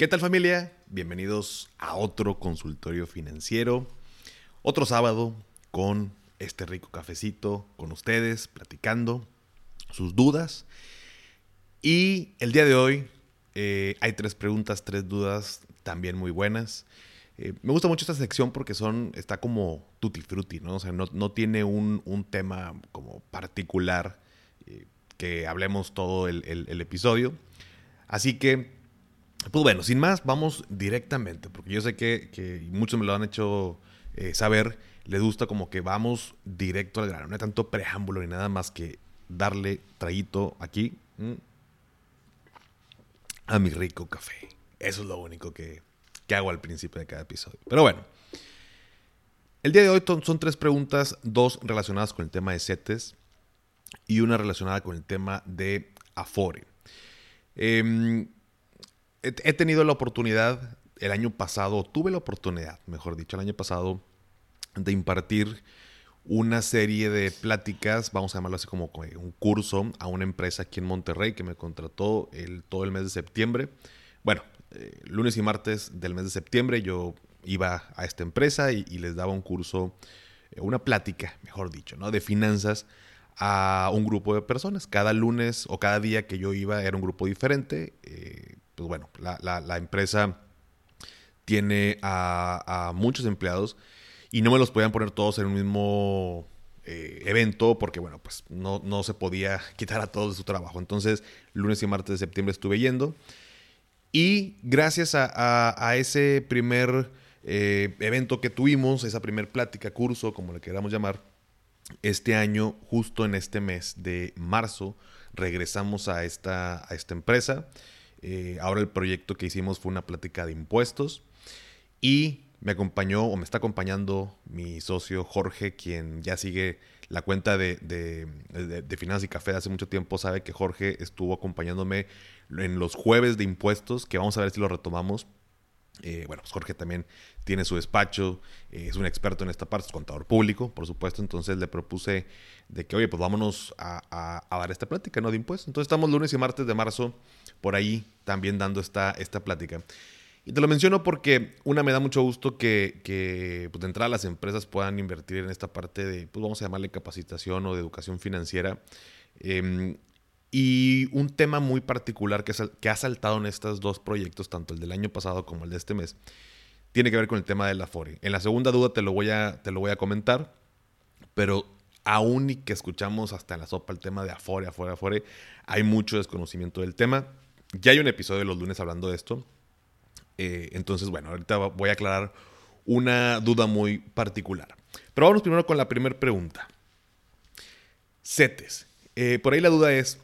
¿Qué tal familia? Bienvenidos a otro consultorio financiero. Otro sábado con este rico cafecito, con ustedes, platicando sus dudas. Y el día de hoy eh, hay tres preguntas, tres dudas también muy buenas. Eh, me gusta mucho esta sección porque son, está como tutti frutti, ¿no? O sea, no, tiene un, tema como particular eh, que hablemos todo el episodio. Así que pues bueno, sin más, vamos directamente, porque yo sé que, muchos me lo han hecho eh, saber, les gusta como que vamos directo al grano, no hay tanto preámbulo ni nada más que darle traguito aquí a mi rico café. Eso es lo único que, que hago al principio de cada episodio. Pero bueno, el día de hoy son tres preguntas, dos relacionadas con el tema de CETES y una relacionada con el tema de Afore. Eh, he tenido la oportunidad el año pasado, tuve la oportunidad, mejor dicho, el año pasado, de impartir una serie de pláticas, vamos a llamarlo así como un curso a una empresa aquí en Monterrey que me contrató el, todo el mes de septiembre. Bueno, eh, lunes y martes del mes de septiembre yo iba a esta empresa y, les daba un curso, eh, una plática, mejor dicho, ¿no? de finanzas a un grupo de personas. Cada lunes o cada día que yo iba era un grupo diferente. Eh, pues bueno, la, empresa tiene a, muchos empleados y no me los podían poner todos en un mismo eh, evento porque, bueno, pues no, no, se podía quitar a todos de su trabajo. Entonces, lunes y martes de septiembre estuve yendo y gracias a, ese primer eh, evento que tuvimos, esa primer plática, curso, como le queramos llamar, este año, justo en este mes de marzo, regresamos a esta, a esta empresa. Eh, ahora el proyecto que hicimos fue una plática de impuestos y me acompañó o me está acompañando mi socio Jorge, quien ya sigue la cuenta de, de, Finanzas y Café de hace mucho tiempo, sabe que Jorge estuvo acompañándome en los jueves de impuestos, que vamos a ver si lo retomamos. Eh, bueno, pues Jorge también tiene su despacho, eh, es un experto en esta parte, es contador público, por supuesto, entonces le propuse de que, oye, pues vámonos a, a dar esta plática, ¿no? De impuestos. Entonces estamos lunes y martes de marzo por ahí también dando esta, esta plática. Y te lo menciono porque, una, me da mucho gusto que, que pues, de entrada las empresas puedan invertir en esta parte de, pues vamos a llamarle capacitación o de educación financiera. Em, y un tema muy particular que, que ha saltado en estos dos proyectos, tanto el del año pasado como el de este mes, tiene que ver con el tema de la FORE. En la segunda duda te lo voy a, te lo voy a comentar, pero aún y que escuchamos hasta en la sopa el tema de Afore, Afore, Afore, hay mucho desconocimiento del tema. Ya hay un episodio de los lunes hablando de esto. Eh, entonces, bueno, ahorita voy a aclarar una duda muy particular. Pero vamos primero con la primera pregunta. CETES. Eh, por ahí la duda es,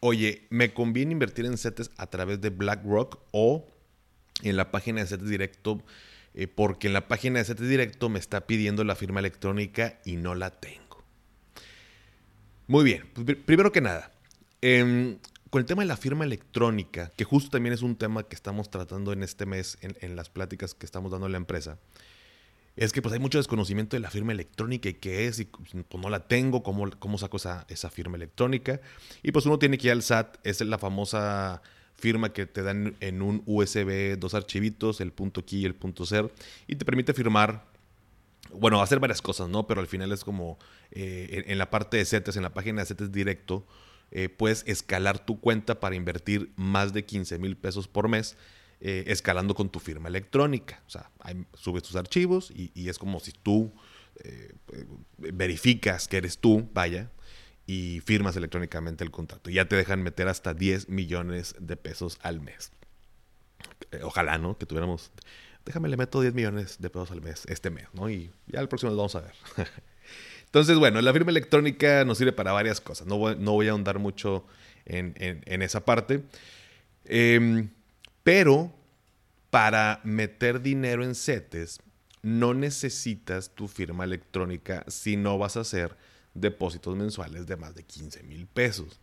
oye, ¿me conviene invertir en CETES a través de BlackRock o en la página de CETES Directo? Eh, porque en la página de CETES Directo me está pidiendo la firma electrónica y no la tengo. Muy bien, pues, primero que nada, em, con el tema de la firma electrónica, que justo también es un tema que estamos tratando en este mes en, las pláticas que estamos dando en la empresa, es que pues hay mucho desconocimiento de la firma electrónica y qué es, y pues, no la tengo, cómo, cómo saco esa, esa firma electrónica. Y pues uno tiene que ir al SAT, es la famosa firma que te dan en un USB dos archivitos, el punto key y el punto ser, y te permite firmar, bueno, hacer varias cosas, ¿no? Pero al final es como eh, en, la parte de CETES, en la página de CETES directo, eh, puedes escalar tu cuenta para invertir más de 15 mil pesos por mes. Eh, escalando con tu firma electrónica. O sea, subes tus archivos y, es como si tú eh, verificas que eres tú, vaya, y firmas electrónicamente el contrato. Y ya te dejan meter hasta 10 millones de pesos al mes. ojalá, ¿no? Que tuviéramos déjame le meto 10 millones de pesos al mes, este mes, ¿no? Y ya el próximo lo vamos a ver. Entonces, bueno, la firma electrónica nos sirve para varias cosas. No voy, a ahondar mucho en, esa parte. Em, pero para meter dinero en CETES, no necesitas tu firma electrónica si no vas a hacer depósitos mensuales de más de 15 mil pesos.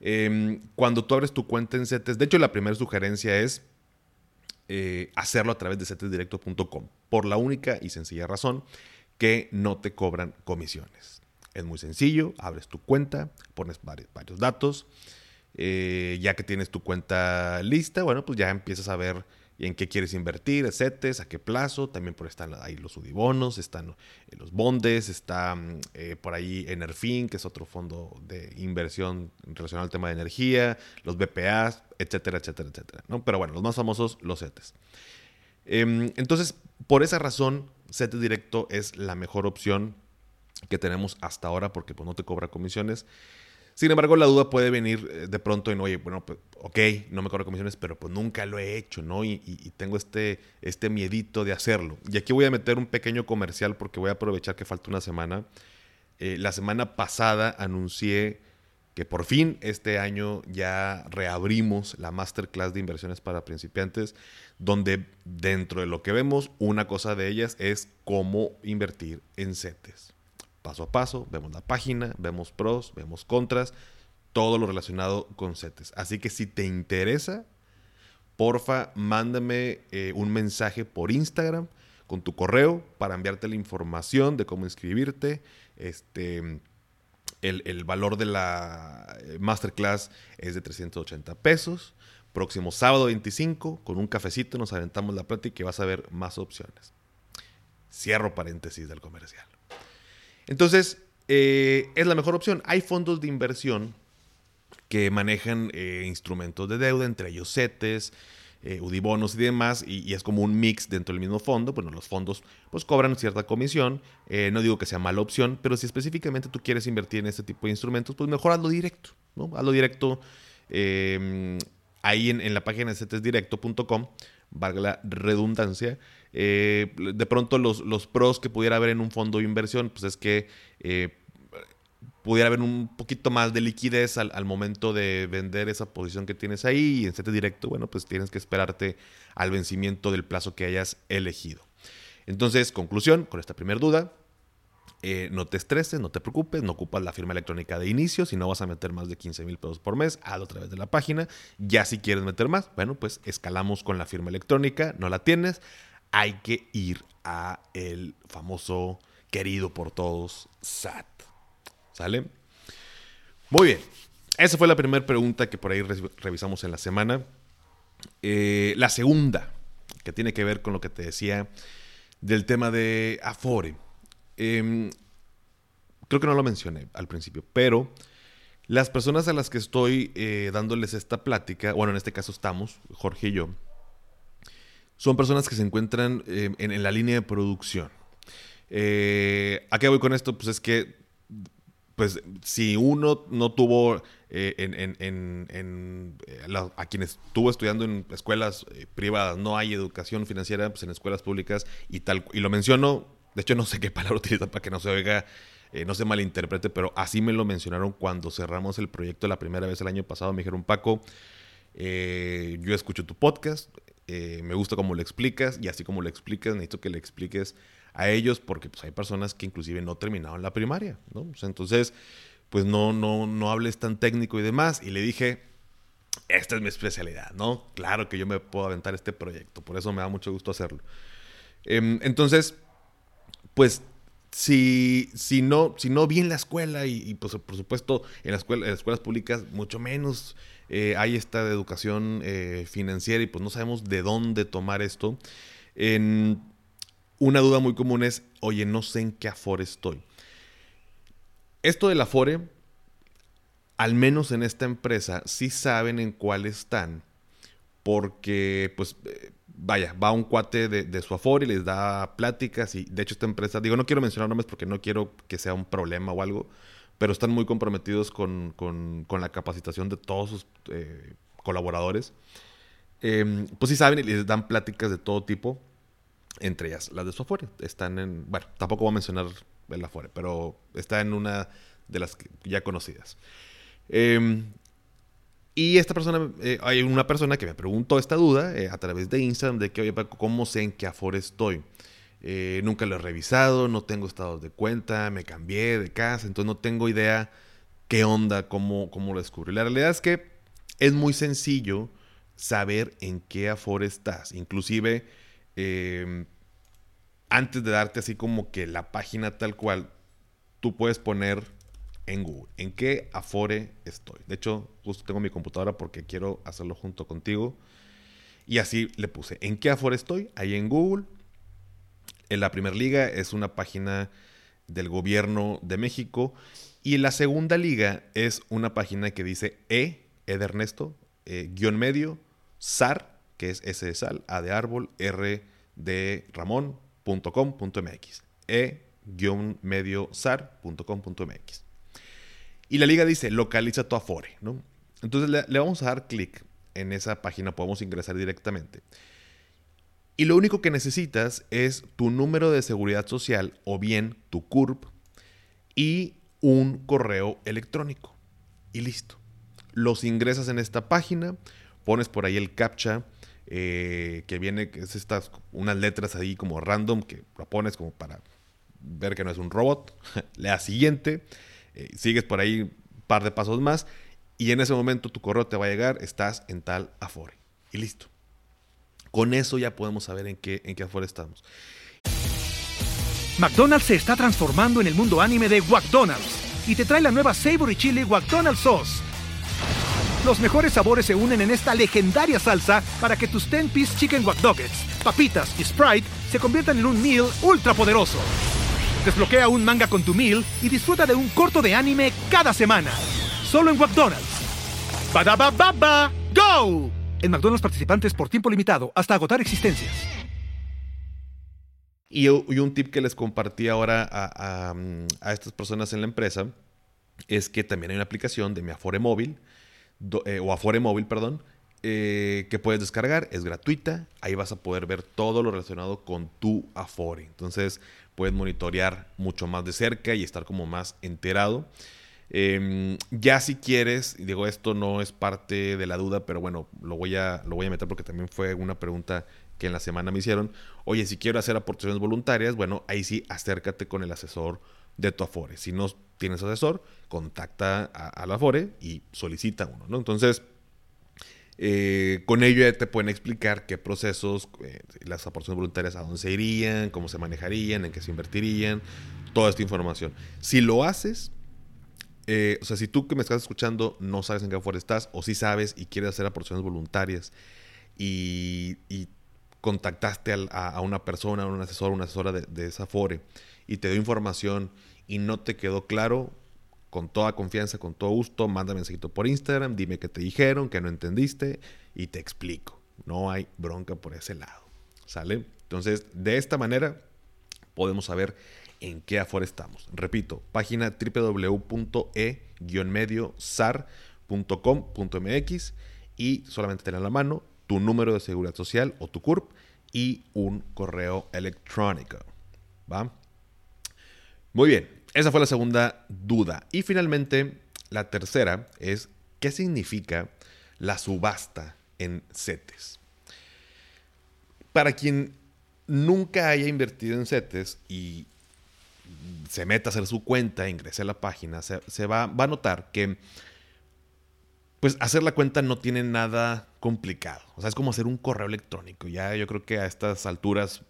Em, cuando tú abres tu cuenta en CETES, de hecho la primera sugerencia es eh, hacerlo a través de cetesdirecto.com, por la única y sencilla razón que no te cobran comisiones. Es muy sencillo, abres tu cuenta, pones varios, datos, eh, ya que tienes tu cuenta lista, bueno, pues ya empiezas a ver en qué quieres invertir, CETES, a qué plazo, también por están ahí los UDIBONOS, están eh, los bondes, está eh, por ahí Enerfin, que es otro fondo de inversión relacionado al tema de energía, los BPAs, etcétera, etcétera, etcétera. ¿no? Pero bueno, los más famosos, los CETES. Em, entonces, por esa razón, CETES Directo es la mejor opción que tenemos hasta ahora porque pues, no te cobra comisiones. Sin embargo, la duda puede venir eh, de pronto en, oye, bueno, pues, ok, no me cobro comisiones, pero pues nunca lo he hecho, ¿no? Y, tengo este, este miedito de hacerlo. Y aquí voy a meter un pequeño comercial porque voy a aprovechar que falta una semana. Eh, la semana pasada anuncié que por fin este año ya reabrimos la masterclass de inversiones para principiantes, donde dentro de lo que vemos, una cosa de ellas es cómo invertir en CETES paso a paso, vemos la página, vemos pros, vemos contras, todo lo relacionado con CETES. Así que si te interesa, porfa, mándame eh, un mensaje por Instagram con tu correo para enviarte la información de cómo inscribirte. Este, el, valor de la eh, masterclass es de 380 pesos. Próximo sábado 25, con un cafecito nos aventamos la plática y vas a ver más opciones. Cierro paréntesis del comercial. Entonces, eh, es la mejor opción. Hay fondos de inversión que manejan eh, instrumentos de deuda, entre ellos CETES, eh, UDIBONOS y demás, y, es como un mix dentro del mismo fondo. Bueno, los fondos pues cobran cierta comisión. no digo que sea mala opción, pero si específicamente tú quieres invertir en este tipo de instrumentos, pues mejor hazlo directo, ¿no? Hazlo directo em, ahí en, la página de cetesdirecto.com, valga la redundancia. Eh, de pronto los, los, pros que pudiera haber en un fondo de inversión, pues es que eh, pudiera haber un poquito más de liquidez al, momento de vender esa posición que tienes ahí y en CETES directo, bueno, pues tienes que esperarte al vencimiento del plazo que hayas elegido. Entonces, conclusión, con esta primera duda, eh, no te estreses, no te preocupes, no ocupas la firma electrónica de inicio, si no vas a meter más de 15 mil pesos por mes, hazlo a través de la página. Ya si quieres meter más, bueno, pues escalamos con la firma electrónica, no la tienes, hay que ir a el famoso, querido por todos, SAT. ¿Sale? Muy bien. Esa fue la primera pregunta que por ahí revisamos en la semana. Eh, la segunda, que tiene que ver con lo que te decía del tema de Afore. Em, creo que no lo mencioné al principio, pero las personas a las que estoy eh, dándoles esta plática, bueno, en este caso estamos, Jorge y yo, son personas que se encuentran eh, en, la línea de producción. Eh, ¿A qué voy con esto? Pues es que, pues, si uno no tuvo eh, en, a quienes estuvo estudiando en escuelas privadas, no hay educación financiera, pues en escuelas públicas y tal, y lo menciono, de hecho no sé qué palabra utilizar para que no se oiga, no se malinterprete, pero así me lo mencionaron cuando cerramos el proyecto la primera vez el año pasado, me dijeron, Paco, yo escucho tu podcast, eh, me gusta cómo lo explicas y así como lo explicas, necesito que le expliques a ellos porque pues, hay personas que inclusive no terminaron la primaria, ¿no? entonces, pues no, no, no hables tan técnico y demás. Y le dije, esta es mi especialidad, ¿no? Claro que yo me puedo aventar este proyecto, por eso me da mucho gusto hacerlo. Em, entonces, pues si, si, no, si no vi en la escuela y, pues por supuesto en, las escuelas públicas mucho menos eh, hay esta educación eh, financiera y pues no sabemos de dónde tomar esto. Una duda muy común es, oye, no sé en qué Afore estoy. Esto del Afore, al menos en esta empresa, sí saben en cuál están, porque pues... Eh, vaya, va un cuate de, su Afore y les da pláticas y de hecho esta empresa, digo, no quiero mencionar nombres porque no quiero que sea un problema o algo, pero están muy comprometidos con, la capacitación de todos sus eh, colaboradores. Em, pues sí saben y les dan pláticas de todo tipo. Entre ellas, las de su Afore. Están en. Bueno, tampoco voy a mencionar el Afore, pero está en una de las ya conocidas. Em, y esta persona, eh, hay una persona que me preguntó esta duda eh, a través de Instagram de que, oye, ¿cómo sé en qué Afore estoy? Eh, nunca lo he revisado, no tengo estados de cuenta, me cambié de casa, entonces no tengo idea qué onda, cómo, cómo lo descubrí. La realidad es que es muy sencillo saber en qué Afore estás. Inclusive, em, antes de darte así como que la página tal cual, tú puedes poner en Google. ¿En qué Afore estoy? De hecho, justo tengo mi computadora porque quiero hacerlo junto contigo. Y así le puse, ¿en qué Afore estoy? Ahí en Google. En la Primera Liga es una página del gobierno de México. Y la segunda liga es una página que dice E, E de Ernesto, eh, guion medio, SAR, que es S de sal, A de árbol, R de ramón.com.mx. E, guion medio, SAR.com.mx. Y la liga dice, localiza tu Afore, ¿no? Entonces le, vamos a dar clic en esa página, podemos ingresar directamente. Y lo único que necesitas es tu número de seguridad social o bien tu CURP y un correo electrónico. Y listo. Los ingresas en esta página, pones por ahí el captcha eh, que viene, que es estas, unas letras ahí como random que lo pones como para ver que no es un robot. Le das siguiente eh, sigues por ahí un par de pasos más y en ese momento tu correo te va a llegar, estás en tal Afore. Y listo. Con eso ya podemos saber en qué, en qué Afore estamos. McDonald's se está transformando en el mundo anime de McDonald's y te trae la nueva Savory Chili McDonald's Sauce. Los mejores sabores se unen en esta legendaria salsa para que tus 10-piece chicken wack papitas y Sprite se conviertan en un meal ultra poderoso. Desbloquea un manga con tu meal y disfruta de un corto de anime cada semana. Solo en McDonald's. baba ¡Go! En McDonald's participantes por tiempo limitado hasta agotar existencias. Y, un tip que les compartí ahora a, estas personas en la empresa es que también hay una aplicación de mi Afore Móvil, eh, o Afore Móvil, perdón, eh, que puedes descargar, es gratuita, ahí vas a poder ver todo lo relacionado con tu Afore. Entonces, puedes monitorear mucho más de cerca y estar como más enterado. Em, ya si quieres, digo, esto no es parte de la duda, pero bueno, lo voy, a, lo voy a meter porque también fue una pregunta que en la semana me hicieron. Oye, si quiero hacer aportaciones voluntarias, bueno, ahí sí acércate con el asesor de tu Afore. Si no tienes asesor, contacta a, la Afore y solicita uno, ¿no? Entonces, eh, con ello ya te pueden explicar qué procesos, eh, las aportaciones voluntarias, a dónde se irían, cómo se manejarían, en qué se invertirían, toda esta información. Si lo haces, eh, o sea, si tú que me estás escuchando no sabes en qué Afore estás, o si sabes y quieres hacer aportaciones voluntarias y, contactaste a, una persona, a un asesor, una asesora de, de esa Afore y te dio información y no te quedó claro, con toda confianza, con todo gusto, mándame mensajito por Instagram, dime qué te dijeron, que no entendiste y te explico. No hay bronca por ese lado. ¿Sale? Entonces, de esta manera podemos saber en qué Afore estamos. Repito, página www.e-mediosar.com.mx y solamente tener a la mano tu número de seguridad social o tu CURP y un correo electrónico. ¿Va? Muy bien, esa fue la segunda duda. Y finalmente, la tercera es, ¿qué significa la subasta en CETES? Para quien nunca haya invertido en CETES y se meta a hacer su cuenta, ingrese a la página, se, va, va, a notar que pues hacer la cuenta no tiene nada complicado. O sea, es como hacer un correo electrónico. Ya yo creo que a estas alturas,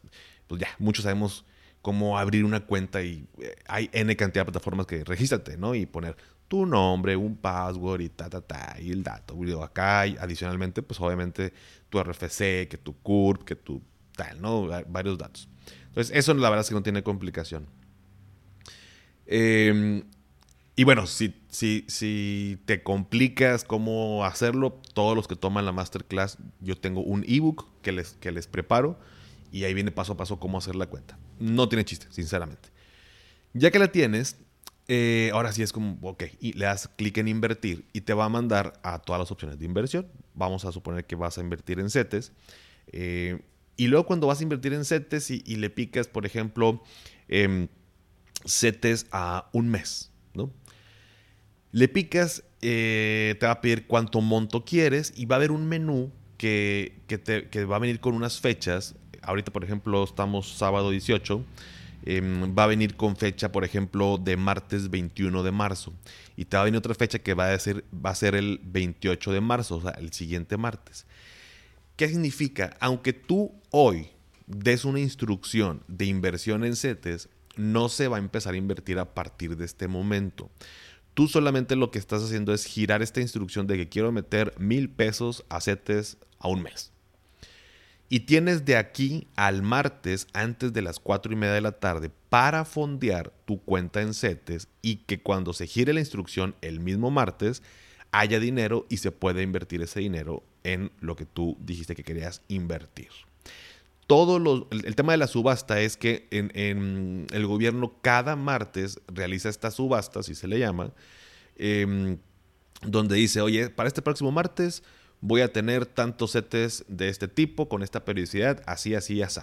pues ya, muchos sabemos cómo abrir una cuenta y eh, hay N cantidad de plataformas que regístrate, ¿no? Y poner tu nombre, un password y ta, ta, ta, y el dato. Acá hay adicionalmente, pues obviamente tu RFC, que tu CURP, que tu tal, ¿no? Varios datos. Entonces, eso la verdad es que no tiene complicación. Em, y bueno, si, si, te complicas cómo hacerlo, todos los que toman la masterclass, yo tengo un ebook que les, que les preparo y ahí viene paso a paso cómo hacer la cuenta. No tiene chiste, sinceramente. Ya que la tienes, eh, ahora sí es como, ok, y le das clic en invertir y te va a mandar a todas las opciones de inversión. Vamos a suponer que vas a invertir en CETES. Eh, y luego cuando vas a invertir en CETES y, le picas, por ejemplo, eh, CETES a un mes, ¿no? Le picas, eh, te va a pedir cuánto monto quieres y va a haber un menú que, te, va a venir con unas fechas. Ahorita, por ejemplo, estamos sábado 18. Em, va a venir con fecha, por ejemplo, de martes 21 de marzo. Y te va a venir otra fecha que va a ser, va a ser el 28 de marzo, o sea, el siguiente martes. ¿Qué significa? Aunque tú hoy des una instrucción de inversión en CETES, no se va a empezar a invertir a partir de este momento. Tú solamente lo que estás haciendo es girar esta instrucción de que quiero meter mil pesos a CETES a un mes. Y tienes de aquí al martes antes de las cuatro y media de la tarde para fondear tu cuenta en CETES y que cuando se gire la instrucción el mismo martes haya dinero y se pueda invertir ese dinero en lo que tú dijiste que querías invertir todo el, tema de la subasta es que en, el gobierno cada martes realiza esta subasta, así se le llama, em, donde dice, oye, para este próximo martes voy a tener tantos setes de este tipo, con esta periodicidad, así, así, así.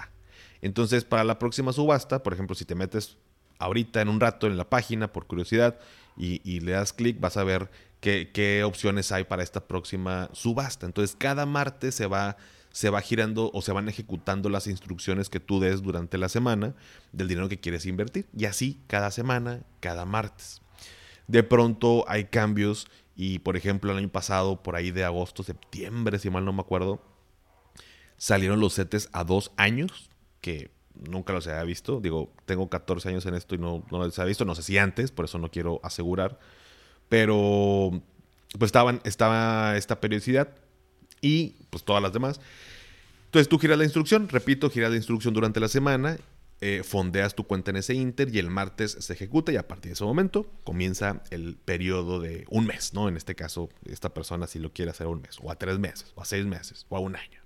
Entonces, para la próxima subasta, por ejemplo, si te metes ahorita en un rato en la página por curiosidad y, le das clic, vas a ver qué opciones hay para esta próxima subasta. Entonces, cada martes se va se va girando o se van ejecutando las instrucciones que tú des durante la semana del dinero que quieres invertir. Y así cada semana, cada martes. De pronto hay cambios y por ejemplo el año pasado, por ahí de agosto, septiembre, si mal no me acuerdo, salieron los setes a dos años, que nunca los había visto. Digo, tengo 14 años en esto y no, no los había visto. No sé si antes, por eso no quiero asegurar. Pero pues estaban, estaba esta periodicidad y pues todas las demás. Entonces tú giras la instrucción, repito, giras la instrucción durante la semana, eh, fondeas tu cuenta en ese Inter y el martes se ejecuta y a partir de ese momento comienza el periodo de un mes, ¿no? En este caso, esta persona si lo quiere hacer a un mes, o a tres meses, o a seis meses, o a un año.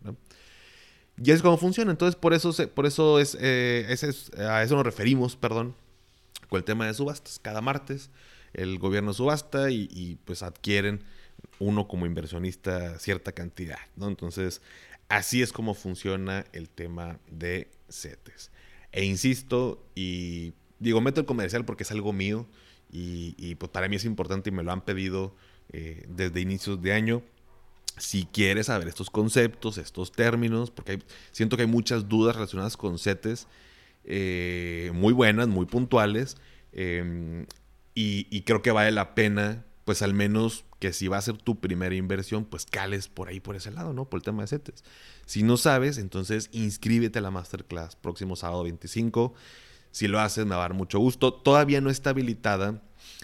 Y es como funciona. Entonces, por eso, por eso es, eh, a eso nos referimos, perdón, con el tema de subastas. Cada martes el gobierno subasta y pues adquieren uno como inversionista cierta cantidad, ¿no? Entonces, así es como funciona el tema de CETES. E insisto, y digo, meto el comercial porque es algo mío y, pues para mí es importante y me lo han pedido eh, desde inicios de año. Si quieres saber estos conceptos, estos términos, porque siento que hay muchas dudas relacionadas con CETES, eh, muy buenas, muy puntuales, em, y creo que vale la pena pues al menos que si va a ser tu primera inversión, pues cales por ahí, por ese lado, ¿no? Por el tema de CETES. Si no sabes, entonces inscríbete a la masterclass próximo sábado 25. Si lo haces, me va a dar mucho gusto. Todavía no está habilitada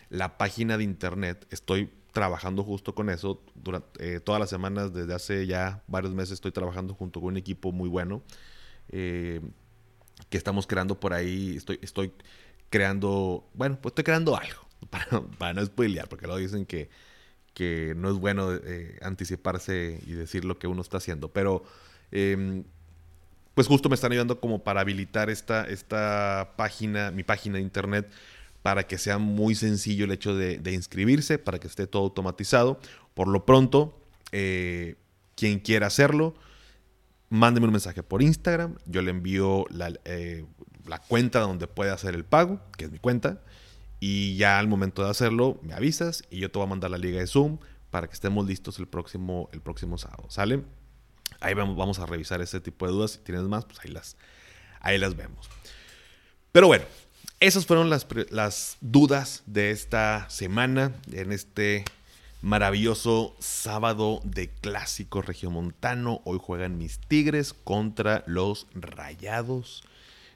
la página de internet. Estoy trabajando justo con eso. Durante, eh, todas las semanas, desde hace ya varios meses, estoy trabajando junto con un equipo muy bueno. Eh, que estamos creando por ahí. Estoy, estoy creando, bueno, pues estoy creando algo para, no spoilear, porque luego dicen que, que no es bueno eh, anticiparse y decir lo que uno está haciendo. Pero em, pues justo me están ayudando como para habilitar esta, esta página, mi página de internet, para que sea muy sencillo el hecho de, inscribirse, para que esté todo automatizado. Por lo pronto, eh, quien quiera hacerlo, mándeme un mensaje por Instagram, yo le envío la, eh, la cuenta donde puede hacer el pago, que es mi cuenta. Y ya al momento de hacerlo, me avisas y yo te voy a mandar la liga de Zoom para que estemos listos el próximo, el próximo sábado. ¿Sale? Ahí vamos, vamos a revisar ese tipo de dudas. Si tienes más, pues ahí las, ahí las vemos. Pero bueno, esas fueron las, las dudas de esta semana en este maravilloso sábado de clásico regiomontano. Hoy juegan mis Tigres contra los Rayados.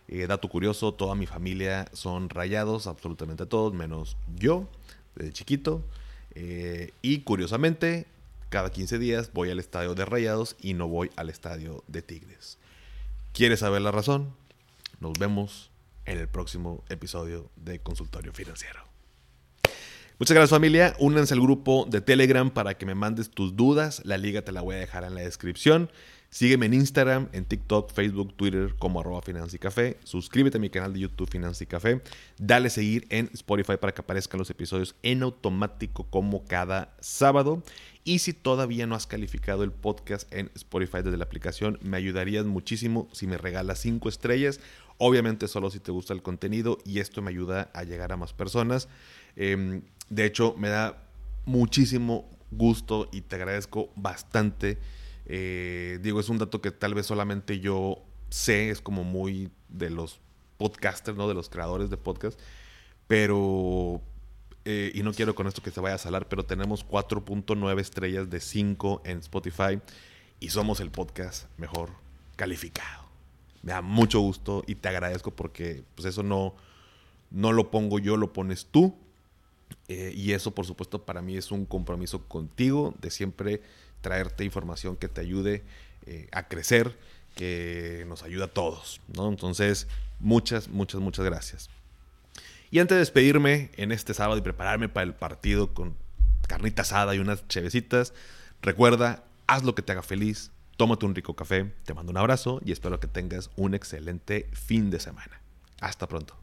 Eh, dato curioso, toda mi familia son rayados, absolutamente todos, menos yo, desde chiquito. Eh, y curiosamente, cada 15 días voy al estadio de Rayados y no voy al estadio de Tigres. ¿Quieres saber la razón? Nos vemos en el próximo episodio de Consultorio Financiero. Muchas gracias familia, únanse al grupo de Telegram para que me mandes tus dudas, la liga te la voy a dejar en la descripción. Sígueme en Instagram, en TikTok, Facebook, Twitter como arroba y Café. Suscríbete a mi canal de YouTube Finanza y Café. Dale seguir en Spotify para que aparezcan los episodios en automático como cada sábado. Y si todavía no has calificado el podcast en Spotify desde la aplicación, me ayudarías muchísimo si me regalas 5 estrellas. Obviamente solo si te gusta el contenido y esto me ayuda a llegar a más personas. Em, de hecho, me da muchísimo gusto y te agradezco bastante eh, digo, es un dato que tal vez solamente yo sé, es como muy de los podcasters, ¿no? De los creadores de podcast. Pero, eh, y no quiero con esto que se vaya a salar, pero tenemos 4.9 estrellas de 5 en Spotify y somos el podcast mejor calificado. Me da mucho gusto y te agradezco porque pues eso no, no lo pongo yo, lo pones tú. Eh, y eso, por supuesto, para mí es un compromiso contigo de siempre traerte información que te ayude eh, a crecer, que nos ayuda a todos, ¿no? Entonces, muchas, muchas, muchas gracias. Y antes de despedirme en este sábado y prepararme para el partido con carnita asada y unas chevecitas, recuerda, haz lo que te haga feliz, tómate un rico café, te mando un abrazo y espero que tengas un excelente fin de semana. Hasta pronto.